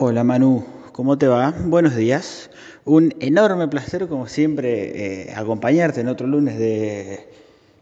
Hola Manu, ¿cómo te va? Buenos días. Un enorme placer, como siempre, eh, acompañarte en otro lunes de,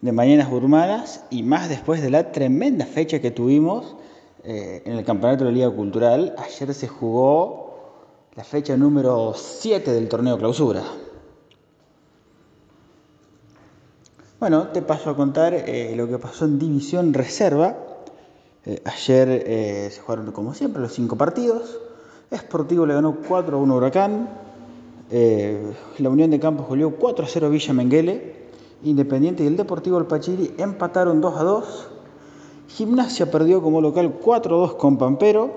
Mañanas Urmanas y más después de la tremenda fecha que tuvimos eh, en el Campeonato de la Liga Cultural. Ayer se jugó la fecha número 7 del torneo clausura. Bueno, te paso a contar eh, lo que pasó en División Reserva. ayer se jugaron, como siempre, los cinco partidos. Sportivo le ganó 4 a 1 Huracán. Eh, la Unión de Campos goleó 4 a 0 Villa Menguele. Independiente y el Deportivo Alpachiri empataron 2 a 2. Gimnasia perdió como local 4 a 2 con Pampero.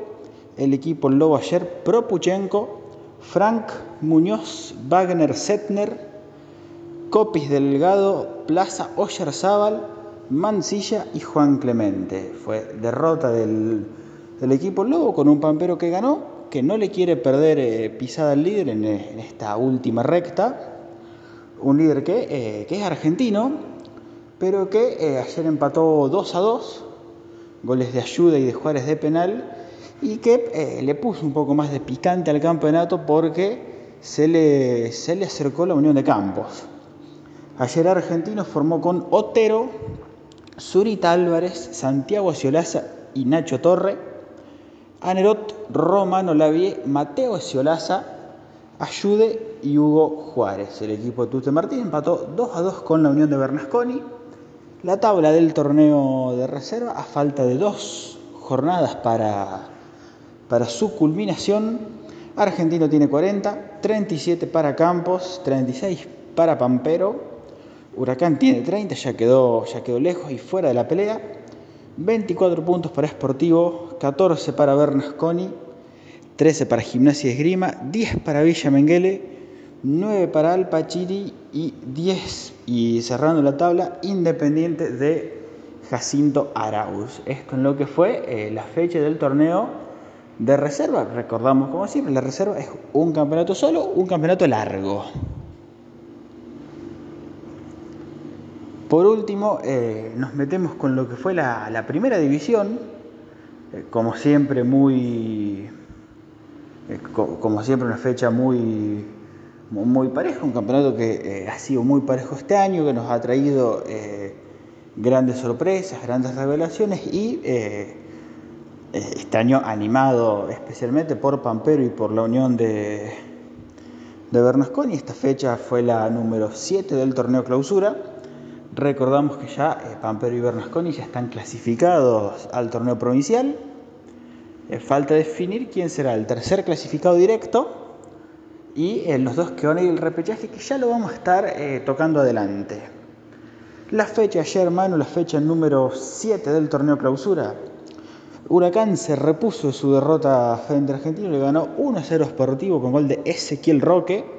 El equipo Lobo ayer Propuchenko, Frank Muñoz, Wagner Setner, Copis Delgado, Plaza Oyarzábal, Mancilla y Juan Clemente. Fue derrota del, del equipo Lobo con un Pampero que ganó que no le quiere perder eh, pisada al líder en, esta última recta. Un líder que, eh, es argentino, pero que eh, ayer empató 2 a 2, goles de ayuda y de Juárez de penal, y que le puso un poco más de picante al campeonato porque se le, se le acercó la unión de campos. Ayer Argentino formó con Otero, Zurita Álvarez, Santiago Ciolaza y Nacho Torre Anerot, Romano Lavie, Mateo Esciolaza, Ayude y Hugo Juárez. El equipo de Tute Martín empató 2 a 2 con la Unión de Bernasconi. La tabla del torneo de reserva, a falta de dos jornadas para, para su culminación, Argentino tiene 40, 37 para Campos, 36 para Pampero, Huracán tiene 30, ya quedó, ya quedó lejos y fuera de la pelea. 24 puntos para Sportivo, 14 para Bernasconi, 13 para Gimnasia Esgrima, 10 para Villa Menguele, 9 para Alpachiri y 10, y cerrando la tabla, Independiente de Jacinto Arauz. Esto en lo que fue eh, la fecha del torneo de reserva. Recordamos, como siempre, la reserva es un campeonato solo, un campeonato largo. Por último, eh, nos metemos con lo que fue la, primera división, eh, como siempre muy, eh, como siempre una fecha muy, muy pareja, un campeonato que ha sido muy parejo este año, que nos ha traído grandes sorpresas, grandes revelaciones y este año animado especialmente por Pampero y por la Unión de, de Bernasconi. Esta fecha fue la número 7 del torneo clausura Recordamos que ya eh, Pampero y Bernasconi ya están clasificados al torneo provincial. Eh, falta definir quién será el tercer clasificado directo y eh, los dos que van a ir al repechaje que ya lo vamos a estar tocando adelante. La fecha ayer, hermano, la fecha número 7 del torneo clausura. Huracán se repuso de su derrota frente a Argentino y le ganó 1-0 Sportivo con gol de Ezequiel Roque.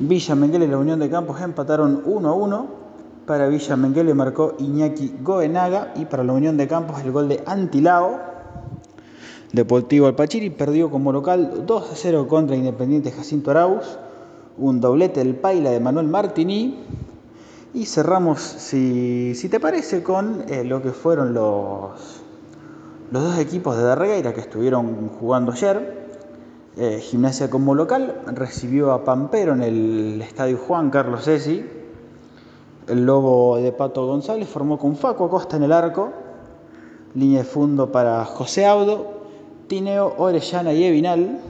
Villa Menguele y la Unión de Campos empataron 1 a 1. Para Villa Menguele marcó Iñaki Goenaga y para la Unión de Campos el gol de Antilao. Deportivo Alpachiri perdió como local 2 a 0 contra Independiente Jacinto Arauz. Un doblete del Paila de Manuel Martini. Y cerramos, si, te parece, con eh, lo que fueron los, los dos equipos de Darregueira que estuvieron jugando ayer. Eh, gimnasia como local recibió a Pampero en el estadio Juan Carlos Sesi. El lobo de Pato González formó con Faco Acosta en el arco. Línea de fondo para José Audo, Tineo, Orellana y Evinal.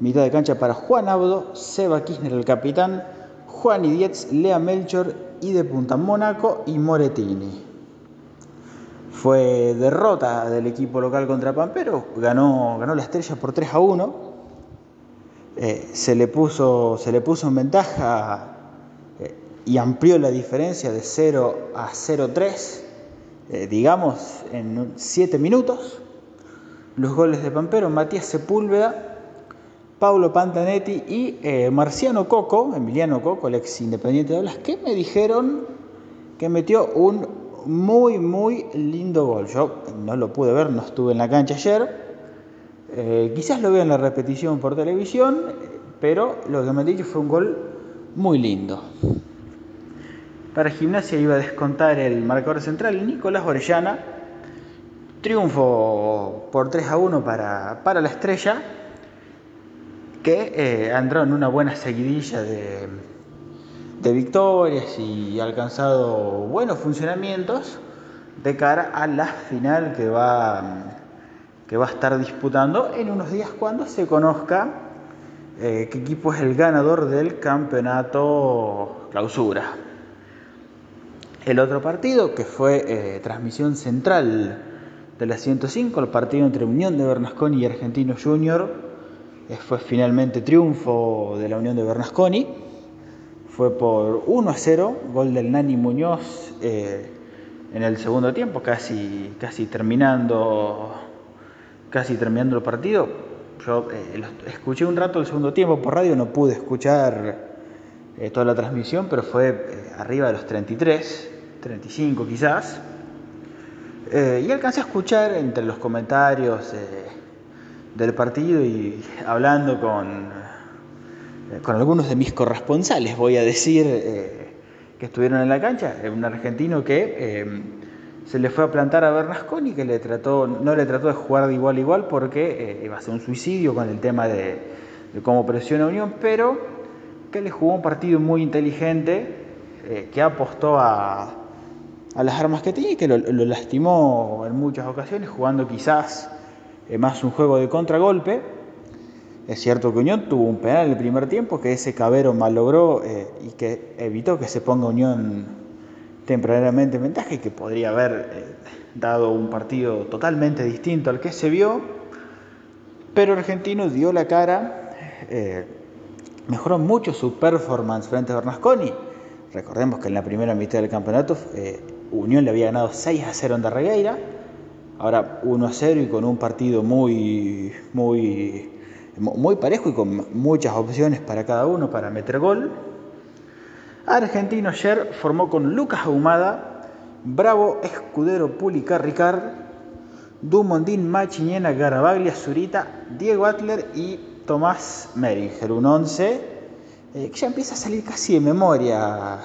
Mitad de cancha para Juan Audo, Seba Kirchner el capitán, Juan Idietz, Lea Melchor y de punta Mónaco y Moretini. Fue derrota del equipo local contra Pampero, ganó, ganó la estrella por 3 a 1. Eh, se, le puso, se le puso en ventaja eh, y amplió la diferencia de 0 a 0-3, eh, digamos, en 7 minutos. Los goles de Pampero, Matías Sepúlveda, Paulo Pantanetti y Marciano Coco, Emiliano Coco, el ex independiente de Olas, que me dijeron que metió un muy, muy lindo gol. Yo no lo pude ver, no estuve en la cancha ayer. Eh, quizás lo vea en la repetición por televisión, pero lo que me han dicho fue un gol muy lindo. Para Gimnasia iba a descontar el marcador central Nicolás Orellana, Triunfo por 3 a 1 para, para la estrella, que eh, entrado en una buena seguidilla de, de victorias y alcanzado buenos funcionamientos de cara a la final que va, que va a estar disputando en unos días cuando se conozca eh, qué equipo es el ganador del campeonato clausura. El otro partido, que fue eh, transmisión central de la 105, el partido entre Unión de Bernasconi y Argentino Junior, eh, fue finalmente triunfo de la Unión de Bernasconi. Fue por 1 a 0, gol del Nani Muñoz en el segundo tiempo, casi, casi terminando casi terminando el partido. Yo eh, escuché un rato el segundo tiempo por radio, no pude escuchar eh, toda la transmisión, pero fue eh, arriba de los 33, 35 quizás. y alcancé a escuchar entre los comentarios del partido y hablando con, con algunos de mis corresponsales, voy a decir que estuvieron en la cancha, un argentino que eh, se le fue a plantar a Bernasconi, que le trató, no le trató de jugar de igual a igual porque eh, iba a ser un suicidio con el tema de, cómo presiona Unión, pero que le jugó un partido muy inteligente, eh, que apostó a, a, las armas que tenía y que lo, lo, lastimó en muchas ocasiones, jugando quizás más un juego de contragolpe es cierto que Unión tuvo un penal en el primer tiempo que ese Cabero malogró eh, y que evitó que se ponga Unión tempranamente en ventaja y que podría haber eh, dado un partido totalmente distinto al que se vio. Pero Argentino dio la cara, eh, mejoró mucho su performance frente a Bernasconi. Recordemos que en la primera mitad del campeonato Unión le había ganado 6 a 0 en Darregueira, ahora 1 a 0 y con un partido muy, muy muy parejo y con muchas opciones para cada uno para meter gol. Argentino ayer formó con Lucas Ahumada, Bravo, Escudero, Pulicar, Ricard, Dumondín, Machiñena, Garabaglia, Zurita, Diego Atler y Tomás Meringer. Un 11 eh, que ya empieza a salir casi de memoria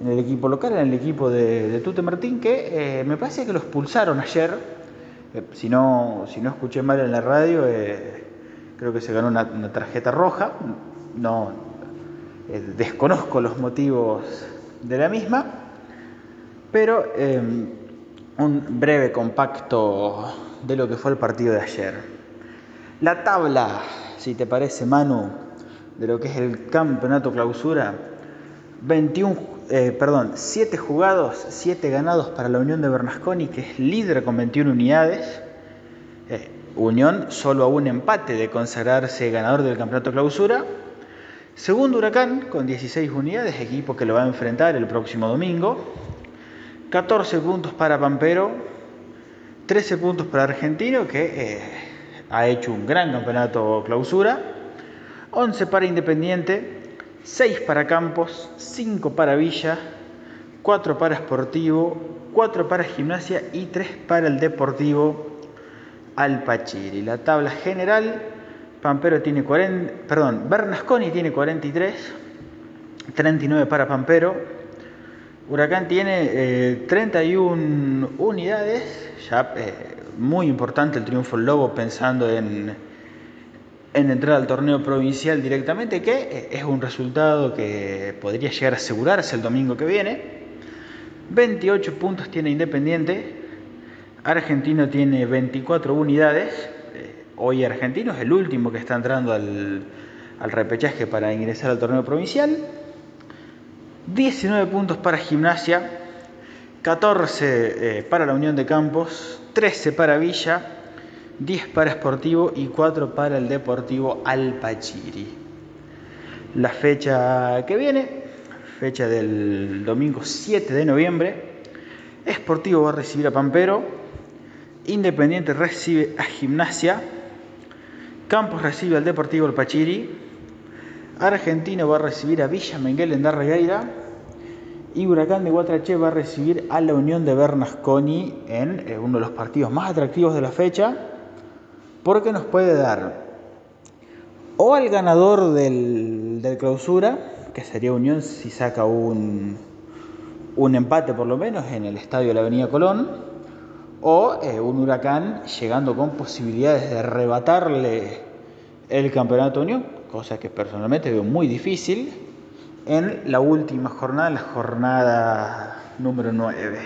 en el equipo local, en el equipo de, Tute Martín, que eh, me parece que los pulsaron ayer. Eh, si, no, si no escuché mal en la radio, creo que se ganó una, tarjeta roja, no eh, desconozco los motivos de la misma, pero em, un breve compacto de lo que fue el partido de ayer. La tabla, si te parece Manu, de lo que es el campeonato clausura, 21, eh, perdón, 7 jugados, 7 ganados para la Unión de Bernasconi, que es líder con 21 unidades. Unión solo a un empate de consagrarse ganador del campeonato clausura. Segundo Huracán con 16 unidades, equipo que lo va a enfrentar el próximo domingo. 14 puntos para Pampero, 13 puntos para Argentino, que eh, ha hecho un gran campeonato clausura. 11 para Independiente, 6 para Campos, 5 para Villa, 4 para Sportivo, 4 para Gimnasia y 3 para el Deportivo al Pachiri. La tabla general, Pampero tiene 40, perdón, Bernasconi tiene 43, 39 para Pampero. Huracán tiene 31 eh, unidades, ya eh, muy importante el triunfo Lobo pensando en, en entrar al torneo provincial directamente, que eh, es un resultado que podría llegar a asegurarse el domingo que viene. 28 puntos tiene Independiente, Argentino tiene 24 unidades. Eh, hoy Argentino es el último que está entrando al, repechaje para ingresar al torneo provincial. 19 puntos para Gimnasia, 14 eh, para la Unión de Campos, 13 para Villa, 10 para Sportivo y 4 para el Deportivo Alpachiri. La fecha que viene, fecha del domingo 7 de noviembre, Sportivo va a recibir a Pampero, Independiente recibe a Gimnasia, Campos recibe al Deportivo El Pachiri, Argentino va a recibir a Villa Menguel en Darregueira y Huracán de Guatrache va a recibir a la Unión de Bernasconi en eh, uno de los partidos más atractivos de la fecha porque nos puede dar o al ganador del, del clausura, que sería Unión si saca un, un empate por lo menos en el estadio de la Avenida Colón, o eh, un huracán llegando con posibilidades de arrebatarle el campeonato Unión, cosa que personalmente veo muy difícil, en la última jornada, la jornada número 9.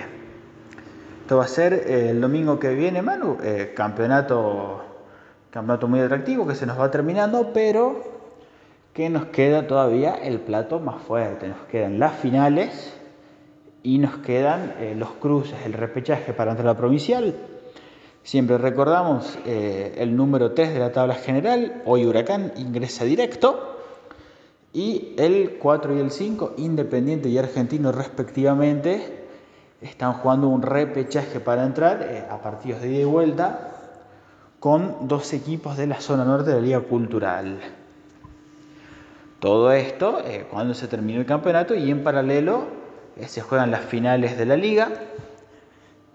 Esto va a ser eh, el domingo que viene, Manu, eh, campeonato, campeonato muy atractivo que se nos va terminando, pero que nos queda todavía el plato más fuerte, nos quedan las finales y nos quedan eh, los cruces, el repechaje para entrar a la provincial. Siempre recordamos eh, el número 3 de la tabla general, hoy Huracán ingresa directo, y el 4 y el 5, Independiente y Argentino respectivamente, están jugando un repechaje para entrar eh, a partidos de ida y vuelta con dos equipos de la zona norte de la Liga Cultural. Todo esto cuando se termine el campeonato y en paralelo eh, se juegan las finales de la liga,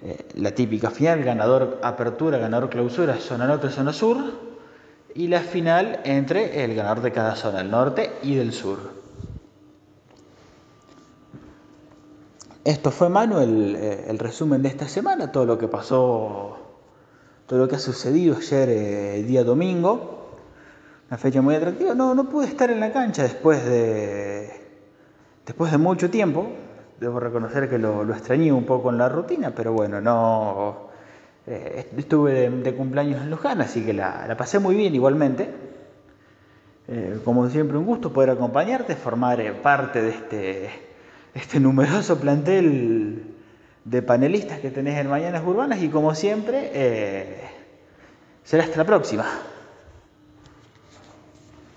eh, la típica final, ganador apertura, ganador clausura, zona norte, zona sur, y la final entre el ganador de cada zona, el norte y del sur. Esto fue, Manuel, eh, el, resumen de esta semana, todo lo que pasó, todo lo que ha sucedido ayer, día domingo. Una fecha muy atractiva. No, no pude estar en la cancha después de, después de mucho tiempo debo reconocer que lo, extrañé un poco en la rutina, pero bueno, no eh, estuve de, cumpleaños en Luján, así que la, pasé muy bien igualmente. Eh, como siempre, un gusto poder acompañarte, formar eh, parte de este, este numeroso plantel de panelistas que tenés en Mañanas Urbanas y como siempre, será hasta la próxima.